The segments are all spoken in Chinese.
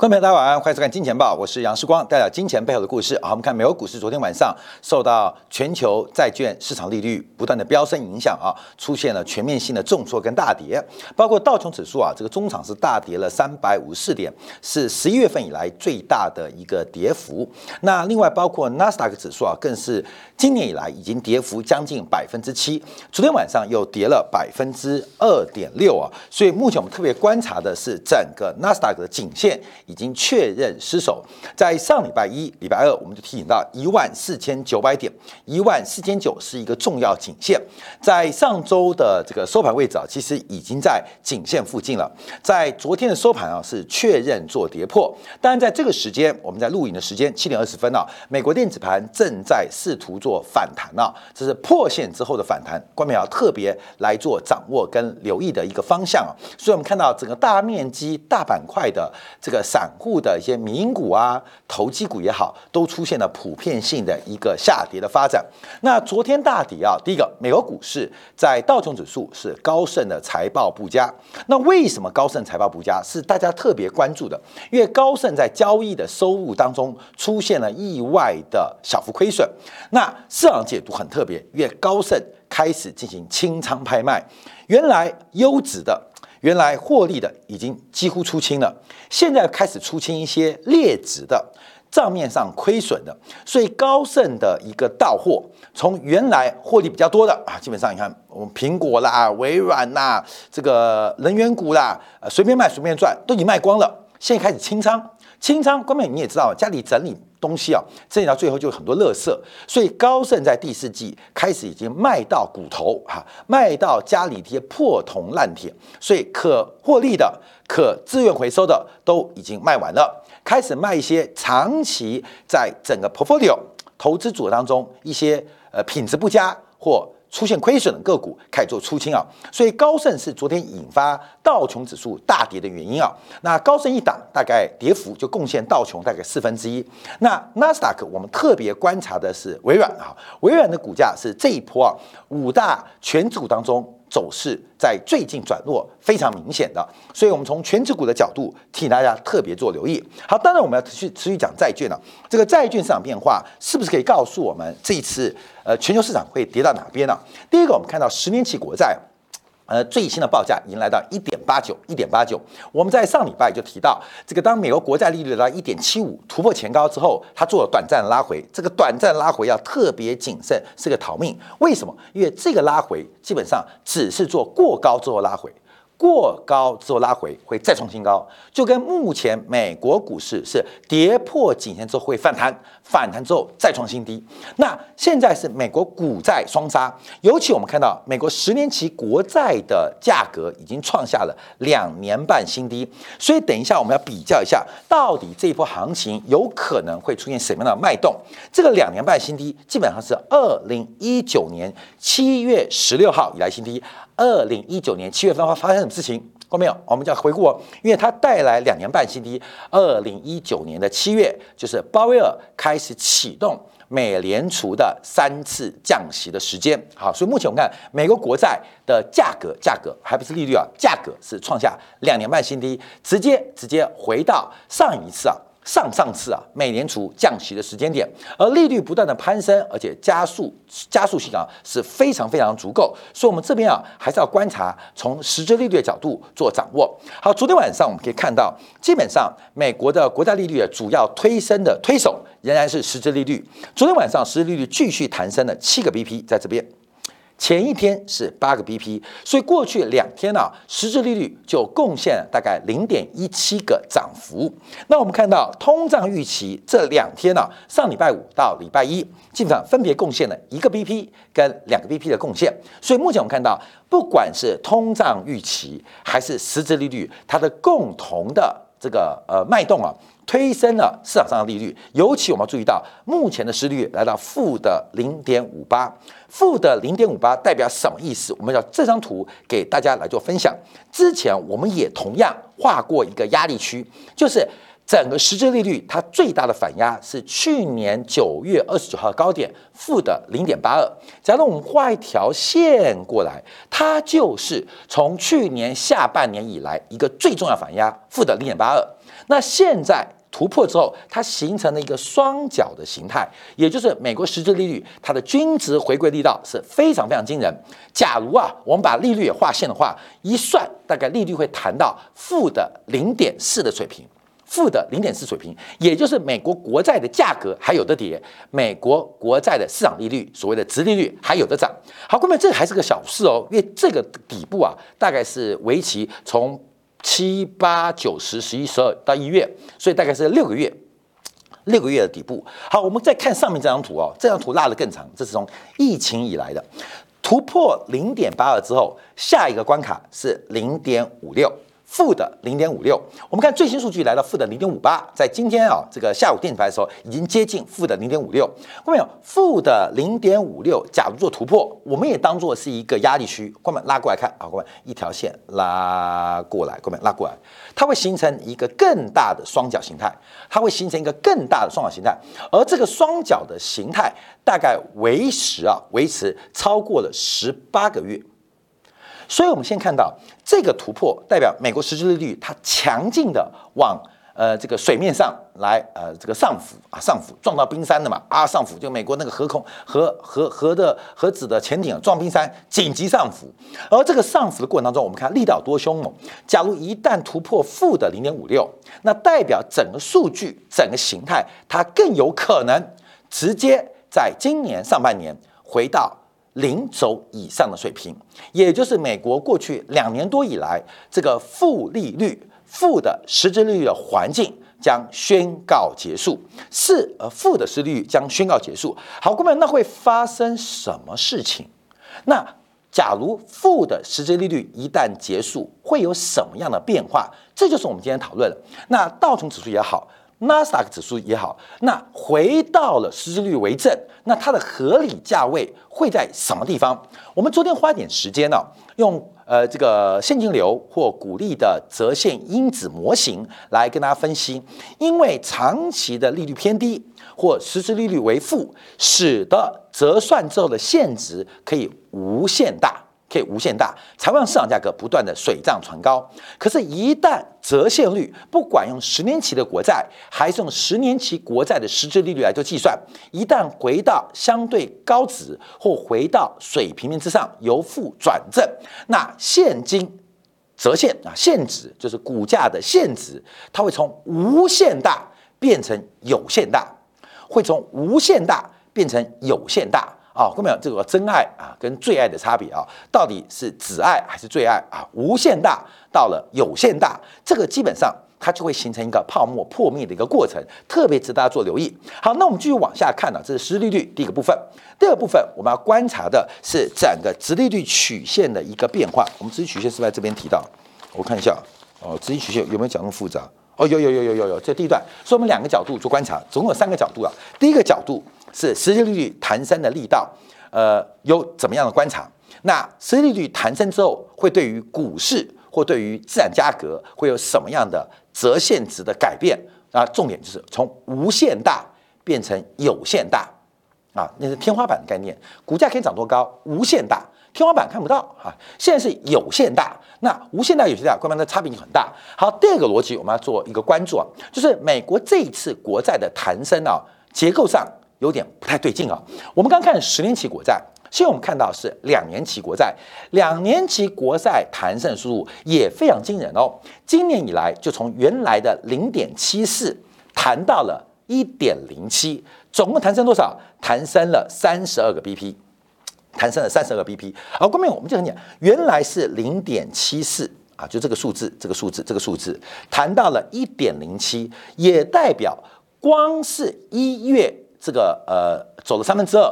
观众朋友，大家晚安，欢迎收看《金钱报》，我是杨世光，带来金钱背后的故事。好，我们看美国股市，昨天晚上受到全球债券市场利率不断的飙升影响啊，出现了全面性的重挫跟大跌，包括道琼指数啊，这个中场是大跌了三百五十四点，是十一月份以来最大的一个跌幅。那另外包括纳斯达克指数啊，更是今年以来已经跌幅将近百分之七，昨天晚上又跌了百分之二点六啊，所以目前我们特别观察的是整个纳斯达克的颈线。已经确认失守，在上礼拜一、礼拜二，我们就提醒到一万四千九百点，一万四千九是一个重要颈线。在上周的这个收盘位置啊，其实已经在颈线附近了。在昨天的收盘啊，是确认做跌破。当然，在这个时间，我们在录影的时间七点二十分啊，美国电子盘正在试图做反弹啊，这是破线之后的反弹，关众要特别来做掌握跟留意的一个方向啊。所以，我们看到整个大面积、大板块的这个。散散户的一些民股啊、投机股也好，都出现了普遍性的一个下跌的发展。那昨天大跌啊，第一个，美国股市在道琼指数是高盛的财报不佳。那为什么高盛财报不佳？是大家特别关注的，因为高盛在交易的收入当中出现了意外的小幅亏损。那市场解读很特别，因为高盛开始进行清仓拍卖，原来优质的。原来获利的已经几乎出清了，现在开始出清一些劣质的账面上亏损的，所以高盛的一个到货，从原来获利比较多的啊，基本上你看我们苹果啦、微软啦、这个能源股啦，随便卖随便赚，都已经卖光了，现在开始清仓，清仓，关键你也知道，家里整理。东西啊，整理到最后就很多垃圾，所以高盛在第四季开始已经卖到骨头哈，卖到家里这些破铜烂铁，所以可获利的、可自愿回收的都已经卖完了，开始卖一些长期在整个 portfolio 投资组合当中一些呃品质不佳或。出现亏损的个股开始做出清啊，所以高盛是昨天引发道琼指数大跌的原因啊。那高盛一档大概跌幅就贡献道琼大概四分之一。那纳斯达克我们特别观察的是微软啊，微软的股价是这一波啊五大全指股当中。走势在最近转弱非常明显的，所以我们从全指股的角度替大家特别做留意。好，当然我们要持续持续讲债券了。这个债券市场变化是不是可以告诉我们这一次呃全球市场会跌到哪边呢？第一个，我们看到十年期国债。呃，最新的报价已经来到一点八九，一点八九。我们在上礼拜就提到，这个当美国国债利率到一点七五突破前高之后，它做了短暂拉回。这个短暂拉回要特别谨慎，是个逃命。为什么？因为这个拉回基本上只是做过高之后拉回。过高之后拉回会再创新高，就跟目前美国股市是跌破颈线之后会反弹，反弹之后再创新低。那现在是美国股债双杀，尤其我们看到美国十年期国债的价格已经创下了两年半新低，所以等一下我们要比较一下，到底这一波行情有可能会出现什么样的脉动？这个两年半新低基本上是二零一九年七月十六号以来新低。二零一九年七月份发发生什么事情？过没有？我们就要回顾哦，因为它带来两年半新低。二零一九年的七月，就是鲍威尔开始启动美联储的三次降息的时间。好，所以目前我们看美国国债的价格，价格还不是利率啊，价格是创下两年半新低，直接直接回到上一次啊。上上次啊，美联储降息的时间点，而利率不断的攀升，而且加速加速性啊是非常非常足够，所以我们这边啊还是要观察从实质利率的角度做掌握。好，昨天晚上我们可以看到，基本上美国的国债利率的主要推升的推手仍然是实质利率。昨天晚上实质利率继续弹升了七个 BP，在这边。前一天是八个 BP，所以过去两天呢，实质利率就贡献了大概零点一七个涨幅。那我们看到通胀预期这两天呢，上礼拜五到礼拜一，基本上分别贡献了一个 BP 跟两个 BP 的贡献。所以目前我们看到，不管是通胀预期还是实质利率，它的共同的这个呃脉动啊。推升了市场上的利率，尤其我们要注意到，目前的失率来到负的零点五八，负的零点五八代表什么意思？我们要这张图给大家来做分享。之前我们也同样画过一个压力区，就是整个实质利率它最大的反压是去年九月二十九号高点负的零点八二。假如我们画一条线过来，它就是从去年下半年以来一个最重要反压负的零点八二。那现在突破之后，它形成了一个双脚的形态，也就是美国实质利率它的均值回归力道是非常非常惊人。假如啊，我们把利率也划线的话，一算大概利率会谈到负的零点四的水平。负的零点四水平，也就是美国国债的价格还有的跌，美国国债的市场利率，所谓的直利率还有的涨。好，各位，这还是个小事哦，因为这个底部啊，大概是为期从七八九十十一十二到一月，所以大概是六个月，六个月的底部。好，我们再看上面这张图哦，这张图拉得更长，这是从疫情以来的突破零点八二之后，下一个关卡是零点五六。负的零点五六，我们看最新数据来到负的零点五八，在今天啊这个下午电子盘的时候，已经接近负的零点五六。看到没有？负的零点五六，假如做突破，我们也当做是一个压力区。哥们拉过来看啊，哥们一条线拉过来，哥们拉过来，它会形成一个更大的双角形态，它会形成一个更大的双角形态，而这个双角的形态大概维持啊维持超过了十八个月。所以，我们先看到这个突破，代表美国实质利率它强劲的往呃这个水面上来呃这个上浮啊上浮撞到冰山的嘛啊上浮就美国那个核空核核核的核子的潜艇撞冰山紧急上浮，而这个上浮的过程当中，我们看力道多凶猛。假如一旦突破负的零点五六，那代表整个数据整个形态它更有可能直接在今年上半年回到。零轴以上的水平，也就是美国过去两年多以来这个负利率、负的实质利率的环境将宣告结束，是呃负的实利率将宣告结束。好，各位，那会发生什么事情？那假如负的实质利率一旦结束，会有什么样的变化？这就是我们今天讨论的。那道琼指数也好。纳斯达克指数也好，那回到了实质率为正，那它的合理价位会在什么地方？我们昨天花点时间呢，用呃这个现金流或股利的折现因子模型来跟大家分析，因为长期的利率偏低或实质利率为负，使得折算之后的现值可以无限大。可以无限大，才会让市场价格不断的水涨船高。可是，一旦折现率不管用十年期的国债，还是用十年期国债的实质利率来做计算，一旦回到相对高值或回到水平面之上，由负转正，那现金折现啊，现值就是股价的现值，它会从无限大变成有限大，会从无限大变成有限大。啊，后面这个真爱啊，跟最爱的差别啊，到底是只爱还是最爱啊？无限大到了有限大，这个基本上它就会形成一个泡沫破灭的一个过程，特别值得大家做留意。好，那我们继续往下看呢，这是实利率第一个部分。第二部分我们要观察的是整个直利率曲线的一个变化。我们直利曲线是不是在这边提到，我看一下哦，直利曲线有没有讲那么复杂？哦，有有有有有有，这第一段，所以我们两个角度做观察，总共有三个角度啊。第一个角度。是实际利率弹升的力道，呃，有怎么样的观察？那实际利率弹升之后，会对于股市或对于资产价格会有什么样的折现值的改变？啊，重点就是从无限大变成有限大，啊，那是天花板的概念。股价可以涨多高？无限大，天花板看不到啊。现在是有限大，那无限大、有限大，关键的差别就很大。好，第二个逻辑我们要做一个关注啊，就是美国这一次国债的弹升啊，结构上。有点不太对劲啊！我们刚看十年期国债，现在我们看到是两年期国债，两年期国债弹升速度也非常惊人哦。今年以来就从原来的零点七四弹到了一点零七，总共弹升多少？弹升了三十二个 BP，弹升了三十二个 BP。好，后面我们就很讲，原来是零点七四啊，就这个数字，这个数字，这个数字弹到了一点零七，也代表光是一月。这个呃走了三分之二，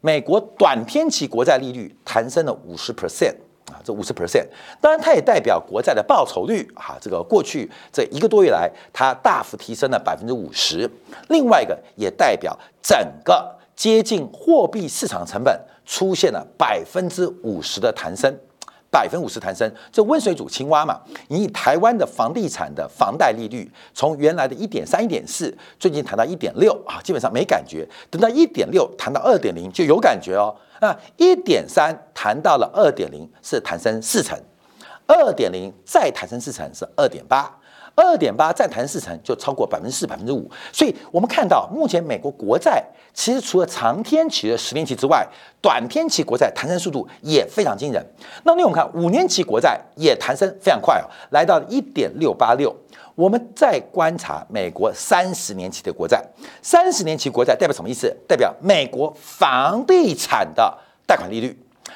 美国短天期国债利率弹升了五十 percent 啊，这五十 percent，当然它也代表国债的报酬率啊，这个过去这一个多月来它大幅提升了百分之五十，另外一个也代表整个接近货币市场成本出现了百分之五十的弹升。百分五十弹升，这温水煮青蛙嘛。你以台湾的房地产的房贷利率，从原来的一点三、一点四，最近谈到一点六啊，基本上没感觉。等到一点六谈到二点零就有感觉哦。那一点三谈到了二点零是弹升四成，二点零再弹升四成是二点八，二点八再谈四成就超过百分之四、百分之五。所以我们看到，目前美国国债其实除了长天期的十年期之外，短天期国债弹升速度也非常惊人。那另我们看五年期国债也弹升非常快哦，来到一点六八六。我们再观察美国三十年期的国债，三十年期国债代表什么意思？代表美国房地产的贷款利率。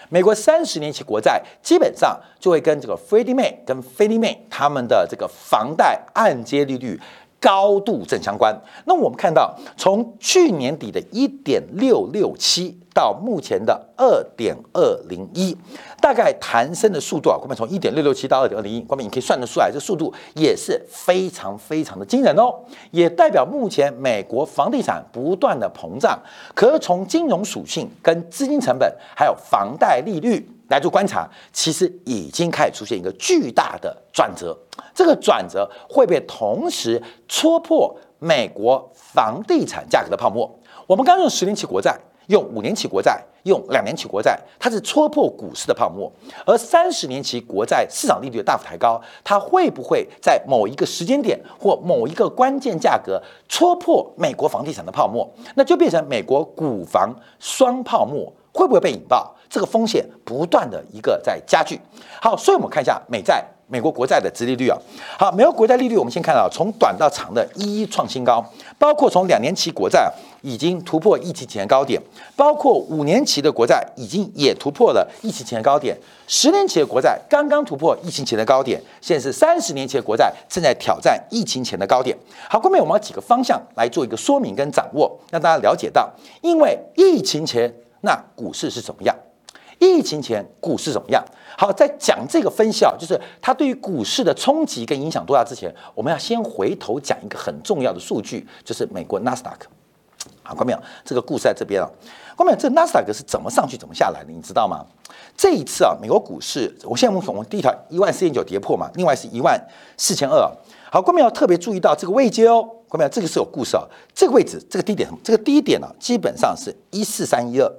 美国三十年期国债基本上就会跟这个 Freddie Mac 跟 Fannie Mae 他们的这个房贷按揭利率。高度正相关。那我们看到，从去年底的一点六六七到目前的二点二零一，大概弹升的速度啊，我们从一点六六七到二点二零一，光明你可以算得出来，这速度也是非常非常的惊人哦。也代表目前美国房地产不断的膨胀，可是从金融属性、跟资金成本还有房贷利率。来做观察，其实已经开始出现一个巨大的转折。这个转折会被同时戳破美国房地产价格的泡沫。我们刚用十年期国债、用五年期国债、用两年期国债，它是戳破股市的泡沫；而三十年期国债市场利率大幅抬高，它会不会在某一个时间点或某一个关键价格戳破美国房地产的泡沫？那就变成美国股房双泡沫，会不会被引爆？这个风险不断的一个在加剧。好，所以我们看一下美债、美国国债的殖利率啊。好，美国国债利率，我们先看到从短到长的一一创新高，包括从两年期国债已经突破疫情前高点，包括五年期的国债已经也突破了疫情前的高点，十年期的国债刚刚突破疫情前的高点，现在是三十年期的国债正在挑战疫情前的高点。好，后面我们几个方向来做一个说明跟掌握，让大家了解到，因为疫情前那股市是怎么样。疫情前股市怎么样？好，在讲这个分析啊，就是它对于股市的冲击跟影响多大之前，我们要先回头讲一个很重要的数据，就是美国纳斯达克。好，看到没有？这个故事在这边啊。看到没有？这纳斯达克是怎么上去、怎么下来的？你知道吗？这一次啊，美国股市，我现在我们我们第一条一万四千九跌破嘛，另外是一万四千二。好，观众要特别注意到这个位阶哦。观众这个是有故事啊。这个位置，这个低点，这个低点呢，基本上是一四三一二。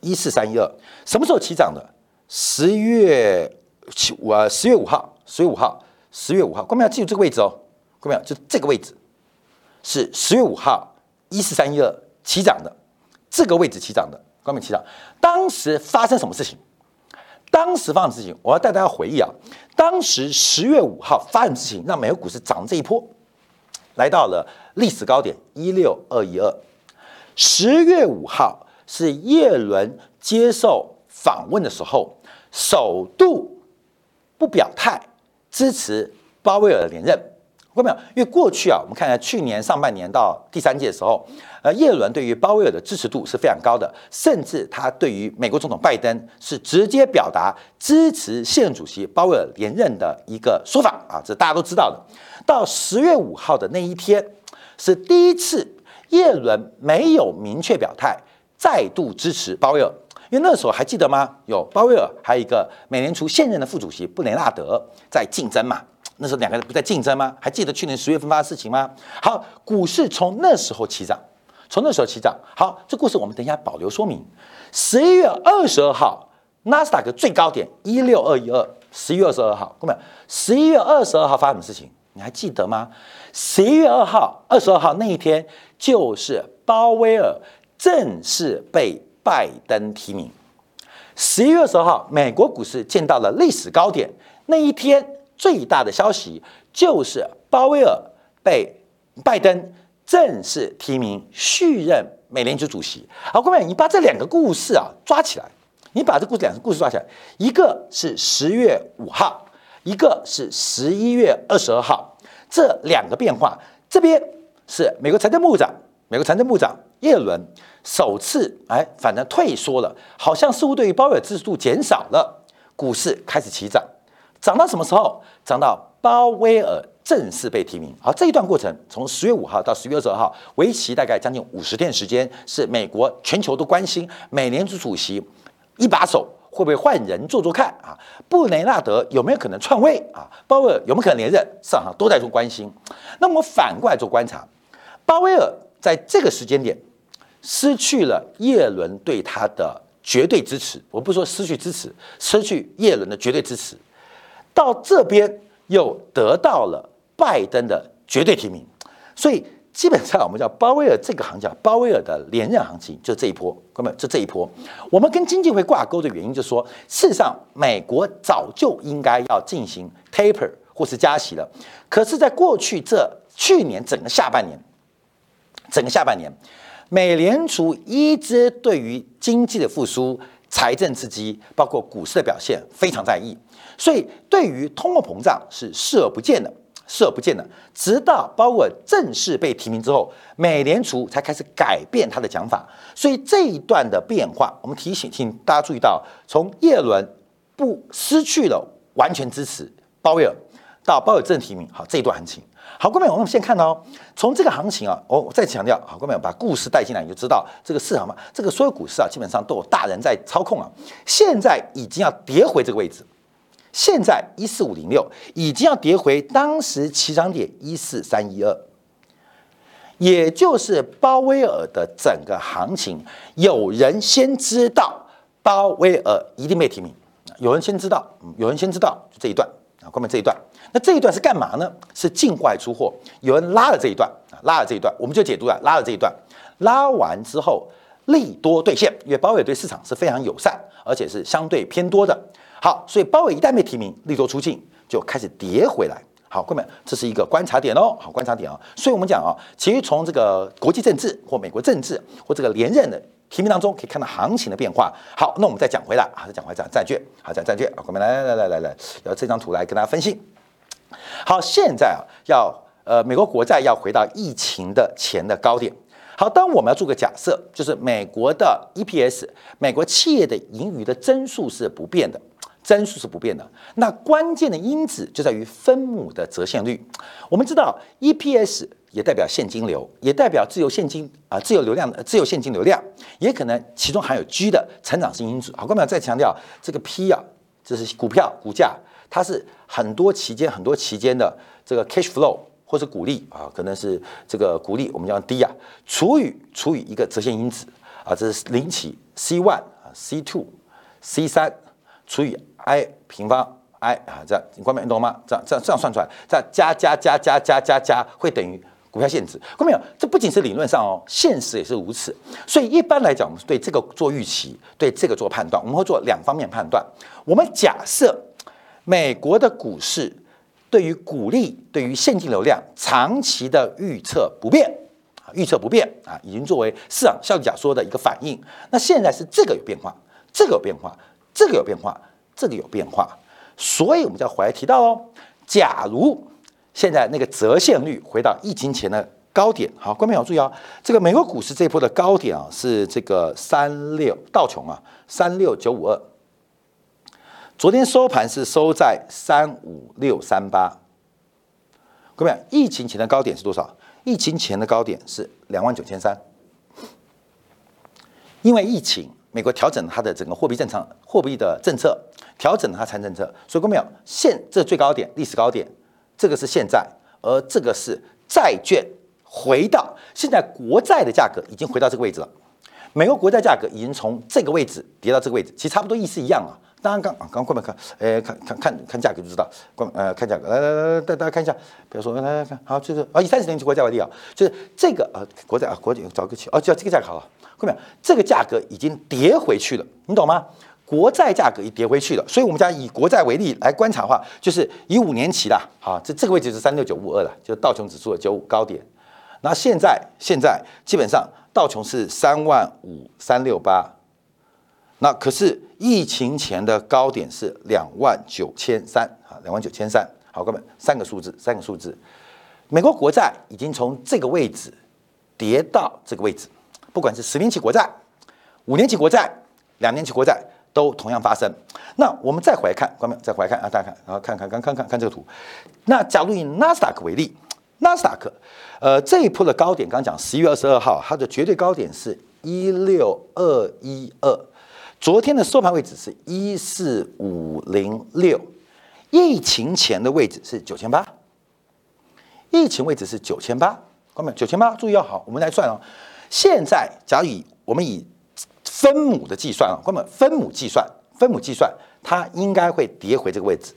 一四三一二，什么时候起涨的？十月七五啊，十月五号，十月五号，十月五号，观众要记住这个位置哦，观众就这个位置是十月五号一四三一二起涨的，这个位置起涨的，观众起涨。当时发生什么事情？当时发生事情，我要带大家回忆啊。当时十月五号发生事情，让美国股市涨这一波，来到了历史高点一六二一二。十月五号。是叶伦接受访问的时候，首度不表态支持鲍威尔连任，看到没有？因为过去啊，我们看一下去年上半年到第三届的时候，呃，叶伦对于鲍威尔的支持度是非常高的，甚至他对于美国总统拜登是直接表达支持现任主席鲍威尔连任的一个说法啊，这大家都知道的。到十月五号的那一天，是第一次叶伦没有明确表态。再度支持鲍威尔，因为那时候还记得吗？有鲍威尔，还有一个美联储现任的副主席布雷纳德在竞争嘛？那时候两个人不在竞争吗？还记得去年十月份发生的事情吗？好，股市从那时候起涨，从那时候起涨。好，这故事我们等一下保留说明。十一月二十二号，纳斯达克最高点一六二一二，十一月二十二号，各位，十一月二十二号发生什么事情？你还记得吗？十一月二号、二十二号那一天，就是鲍威尔。正式被拜登提名。十一月十号，美国股市见到了历史高点。那一天最大的消息就是鲍威尔被拜登正式提名续任美联储主席。好，各位，你把这两个故事啊抓起来，你把这故事两个故事抓起来，一个是十月五号，一个是十一月二十二号，这两个变化，这边是美国财政部长，美国财政部长。耶伦首次哎，反正退缩了，好像似乎对于鲍威尔支持度减少了，股市开始起涨，涨到什么时候？涨到鲍威尔正式被提名。好，这一段过程从十月五号到十月二十二号，为期大概将近五十天时间，是美国全球都关心美联储主席一把手会不会换人做做看啊？布雷纳德有没有可能篡位啊？鲍威尔有没有可能连任？市场上都在做关心。那么反过来做观察，鲍威尔在这个时间点。失去了叶伦对他的绝对支持，我不说失去支持，失去叶伦的绝对支持。到这边又得到了拜登的绝对提名，所以基本上我们叫鲍威尔这个行情，鲍威尔的连任行情就这一波，哥们，就这一波。我们跟经济会挂钩的原因，就是说，事实上美国早就应该要进行 taper 或是加息了，可是，在过去这去年整个下半年，整个下半年，美联储一直对于经济的复苏。财政刺激，包括股市的表现非常在意，所以对于通货膨胀是视而不见的，视而不见的。直到鲍威尔正式被提名之后，美联储才开始改变他的讲法。所以这一段的变化，我们提醒，请大家注意到，从耶伦不失去了完全支持鲍威尔，到鲍威尔正提名，好这一段行情。好，各位，我们先看到，从这个行情啊，我再强调，好，各位把故事带进来，你就知道这个市场嘛，这个所有股市啊，基本上都有大人在操控啊。现在已经要跌回这个位置，现在一四五零六已经要跌回当时起涨点一四三一二，也就是鲍威尔的整个行情，有人先知道鲍威尔一定被提名，有人先知道，有人先知道，就这一段啊，后面这一段。那这一段是干嘛呢？是境外出货，有人拉了这一段啊，拉了这一段，我们就解读了，拉了这一段，拉完之后利多兑现，因为鲍威尔对市场是非常友善，而且是相对偏多的。好，所以鲍威尔一旦被提名，利多出境，就开始跌回来。好，各位，这是一个观察点哦，好观察点啊。所以我们讲啊，其实从这个国际政治或美国政治或这个连任的提名当中，可以看到行情的变化。好，那我们再讲回来啊，再讲回来讲债券，好讲债券啊，我们来来来来来，要这张图来跟大家分析。好，现在啊，要呃，美国国债要回到疫情的前的高点。好，当我们要做个假设，就是美国的 EPS，美国企业的盈余的增速是不变的，增速是不变的。那关键的因子就在于分母的折现率。我们知道 EPS 也代表现金流，也代表自由现金啊，自由流量自由现金流量，也可能其中含有 G 的成长性因子。好，我们要再强调这个 P 啊，这是股票股价。它是很多期间、很多期间的这个 cash flow 或者股利啊，可能是这个股利我们叫低啊，除以除以一个折现因子啊，这是零起 c one 啊，c two c 三除以 i 平方 i 啊，这样你关没懂吗？这样这样这样算出来，这样加加加加加加加会等于股票现值。看没有？这不仅是理论上哦，现实也是如此。所以一般来讲，我们对这个做预期，对这个做判断，我们会做两方面判断。我们假设。美国的股市对于股利、对于现金流量长期的预测不变啊，预测不变啊，已经作为市场效率假说的一个反应。那现在是这个有变化，这个有变化，这个有变化，这个有变化。所以我们在回来提到哦，假如现在那个折现率回到疫情前的高点，好，观众要注意哦，这个美国股市这一波的高点啊是这个三六道琼啊三六九五二。昨天收盘是收在三五六三八，各位，疫情前的高点是多少？疫情前的高点是两万九千三。因为疫情，美国调整它的整个货币正常货币的政策，调整它财政政策，所以各位，现这最高点历史高点，这个是现在，而这个是债券回到现在国债的价格已经回到这个位置了。美国国债价格已经从这个位置跌到这个位置，其实差不多意思一样啊。当然，刚啊，刚过来看，哎，看看看看价格就知道，关呃看价格，来来来来，带大家看一下，比如说来来看，好，就是啊，以三十年期国债为例啊，就是这个啊国债啊国债找个期，哦，就这个价格好了，后面？这个价格已经跌回去了，你懂吗？国债价格已跌回去了，所以我们家以国债为例来观察的话，就是以五年期的，好，这这个位置是三六九五二了，就是道琼指数的九五高点，那现在现在基本上道琼是三万五三六八。那可是疫情前的高点是两万九千三啊，两万九千三。好，哥们，三个数字，三个数字。美国国债已经从这个位置跌到这个位置，不管是十年期国债、五年期国债、两年期国债都同样发生。那我们再回来看，哥们，再回来看啊，大家看，然后看看看看看看这个图。那假如以纳斯达克为例，纳斯达克，呃，这一波的高点，刚刚讲十一月二十二号，它的绝对高点是一六二一二。昨天的收盘位置是一四五零六，疫情前的位置是九千八，疫情位置是九千八，各位九千八，注意要好，我们来算哦。现在假如以我们以分母的计算啊，各位分母计算，分母计算，它应该会跌回这个位置，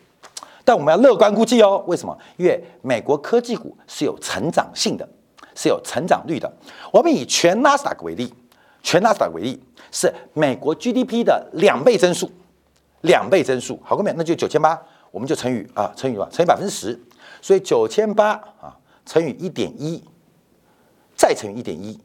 但我们要乐观估计哦。为什么？因为美国科技股是有成长性的，是有成长率的。我们以全纳斯达克为例，全纳斯达为例是美国 GDP 的两倍增速，两倍增速。好，后面那就九千八，我们就乘以啊，乘以吧，乘以百分之十。所以九千八啊乘以一点一，再乘以一点一，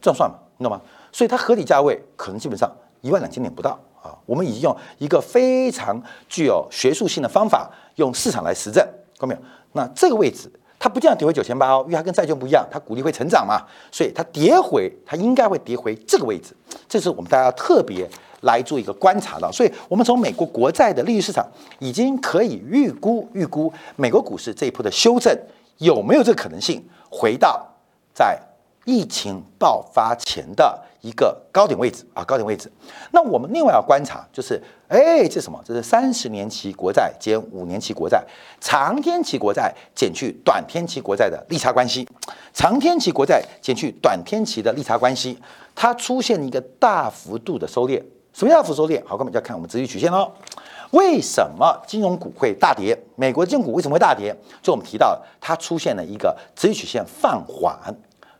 这样算嘛？你懂吗？所以它合理价位可能基本上一万两千点不到啊。我们已经用一个非常具有学术性的方法，用市场来实证，看到没有？那这个位置它不这样跌回九千八哦，因为它跟债券不一样，它股利会成长嘛，所以它跌回它应该会跌回这个位置，这是我们大家特别来做一个观察的。所以我们从美国国债的利率市场已经可以预估预估美国股市这一波的修正有没有这个可能性回到在疫情爆发前的。一个高点位置啊，高点位置。那我们另外要观察，就是哎，这是什么？这是三十年期国债减五年期国债，长天期国债减去短天期国债的利差关系。长天期国债减去短天期的利差关系，它出现一个大幅度的收敛。什么叫大幅收敛？好，我们就要看我们直率曲线喽。为什么金融股会大跌？美国金融股为什么会大跌？就我们提到，它出现了一个直率曲线放缓、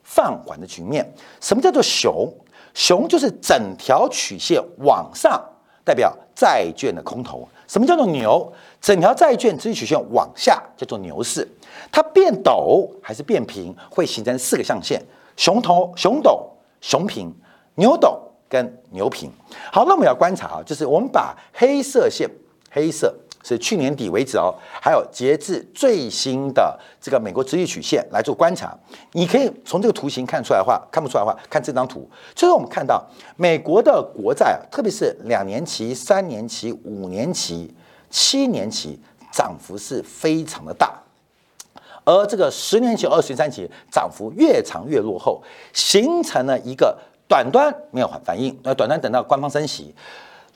放缓的局面。什么叫做熊？熊就是整条曲线往上，代表债券的空头。什么叫做牛？整条债券直曲线往下叫做牛市。它变陡还是变平，会形成四个象限：熊头、熊陡、熊平、牛陡跟牛平。好，那我们要观察啊，就是我们把黑色线，黑色。是去年底为止哦，还有截至最新的这个美国直率曲线来做观察，你可以从这个图形看出来的话，看不出来的话，看这张图，就是我们看到美国的国债啊，特别是两年期、三年期、五年期、七年期涨幅是非常的大，而这个十年期、二十三期涨幅越长越落后，形成了一个短端没有反反应，那短端等到官方升息，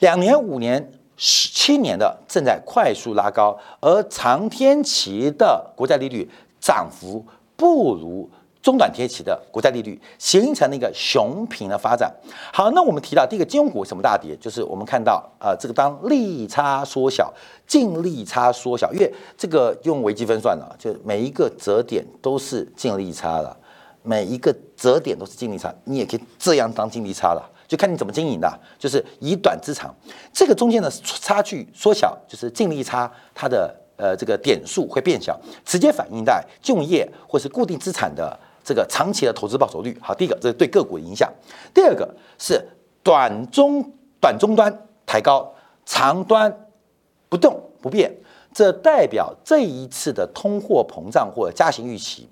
两年、五年。十七年的正在快速拉高，而长天期的国债利率涨幅不如中短天期的国债利率，形成了一个熊平的发展。好，那我们提到第一个金融股什么大跌，就是我们看到呃这个当利差缩小，净利差缩小，因为这个用微积分算了，就每一个折点都是净利差了，每一个折点都是净利差，你也可以这样当净利差了。就看你怎么经营的，就是以短之长，这个中间的差距缩小，就是净利差，它的呃这个点数会变小，直接反映在就业或是固定资产的这个长期的投资报酬率。好，第一个这是对个股的影响，第二个是短中短中端抬高，长端不动不变，这代表这一次的通货膨胀或者加息预期，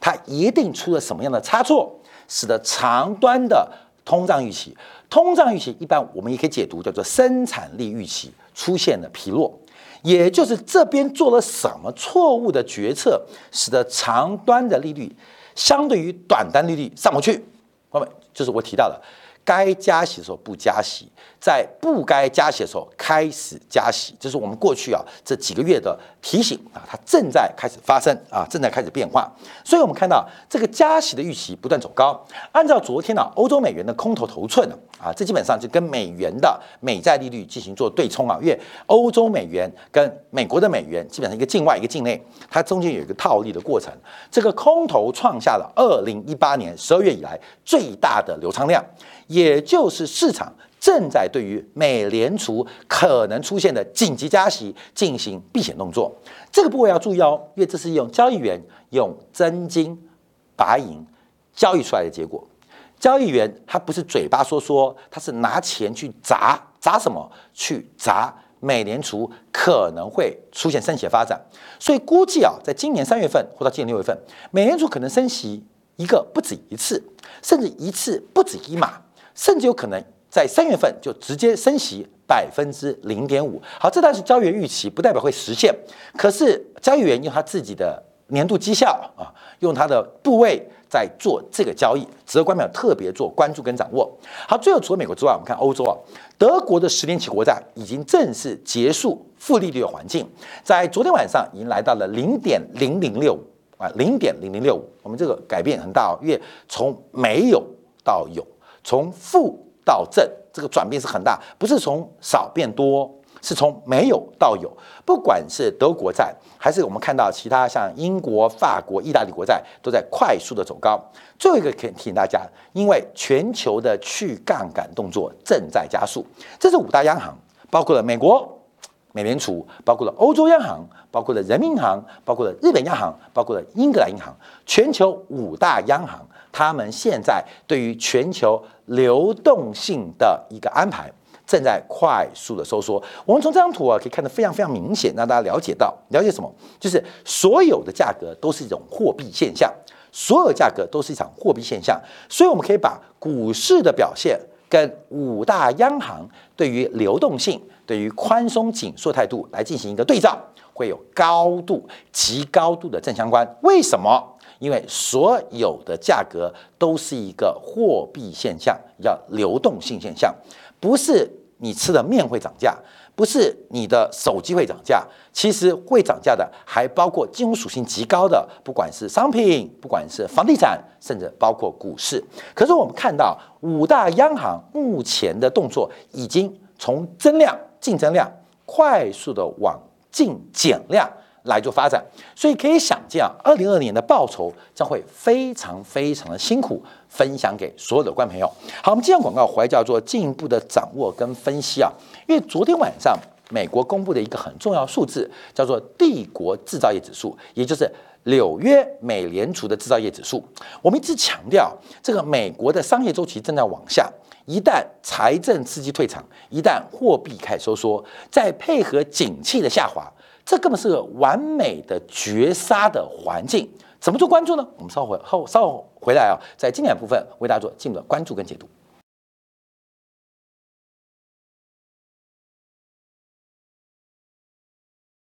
它一定出了什么样的差错，使得长端的。通胀预期，通胀预期一般我们也可以解读叫做生产力预期出现了疲弱，也就是这边做了什么错误的决策，使得长端的利率相对于短端利率上不去。各位就是我提到的。该加息的时候不加息，在不该加息的时候开始加息，这是我们过去啊这几个月的提醒啊，它正在开始发生啊，正在开始变化。所以，我们看到这个加息的预期不断走高。按照昨天呢，欧洲美元的空头头寸啊，这基本上就跟美元的美债利率进行做对冲啊，因为欧洲美元跟美国的美元基本上一个境外一个境内，它中间有一个套利的过程。这个空头创下了二零一八年十二月以来最大的流仓量。也就是市场正在对于美联储可能出现的紧急加息进行避险动作，这个部位要注意哦，因为这是用交易员用真金白银交易出来的结果。交易员他不是嘴巴说说，他是拿钱去砸砸什么？去砸美联储可能会出现升息的发展。所以估计啊，在今年三月份或到今年六月份，美联储可能升息一个不止一次，甚至一次不止一码。甚至有可能在三月份就直接升息百分之零点五。好，这段是交易员预期，不代表会实现。可是交易员用他自己的年度绩效啊，用他的部位在做这个交易，值得官票特别做关注跟掌握。好，最后除了美国之外，我们看欧洲啊，德国的十年期国债已经正式结束负利率的环境，在昨天晚上已经来到了零点零零六五啊，零点零零六五。我们这个改变很大哦，因为从没有到有。从负到正，这个转变是很大，不是从少变多，是从没有到有，不管是德国债，还是我们看到其他像英国、法国、意大利国债，都在快速的走高。最后一个可以提醒大家，因为全球的去杠杆动作正在加速，这是五大央行，包括了美国美联储，包括了欧洲央行，包括了人民银行，包括了日本央行，包括了英格兰银行，全球五大央行，他们现在对于全球流动性的一个安排。正在快速的收缩，我们从这张图啊可以看得非常非常明显，让大家了解到，了解什么？就是所有的价格都是一种货币现象，所有价格都是一场货币现象，所以我们可以把股市的表现跟五大央行对于流动性、对于宽松紧缩态度来进行一个对照，会有高度、极高度的正相关。为什么？因为所有的价格都是一个货币现象，叫流动性现象，不是。你吃的面会涨价，不是你的手机会涨价，其实会涨价的还包括金融属性极高的，不管是商品，不管是房地产，甚至包括股市。可是我们看到五大央行目前的动作已经从增量、竞争量快速的往净减量。来做发展，所以可以想见啊，二零二年的报酬将会非常非常的辛苦。分享给所有的观朋友。好，我们今天广告回来叫做进一步的掌握跟分析啊，因为昨天晚上美国公布的一个很重要数字叫做帝国制造业指数，也就是纽约美联储的制造业指数。我们一直强调，这个美国的商业周期正在往下，一旦财政刺激退场，一旦货币开始收缩，再配合景气的下滑。这根本是个完美的绝杀的环境，怎么做关注呢？我们稍后后稍后回来啊，在经典部分为大家做进一步的关注跟解读。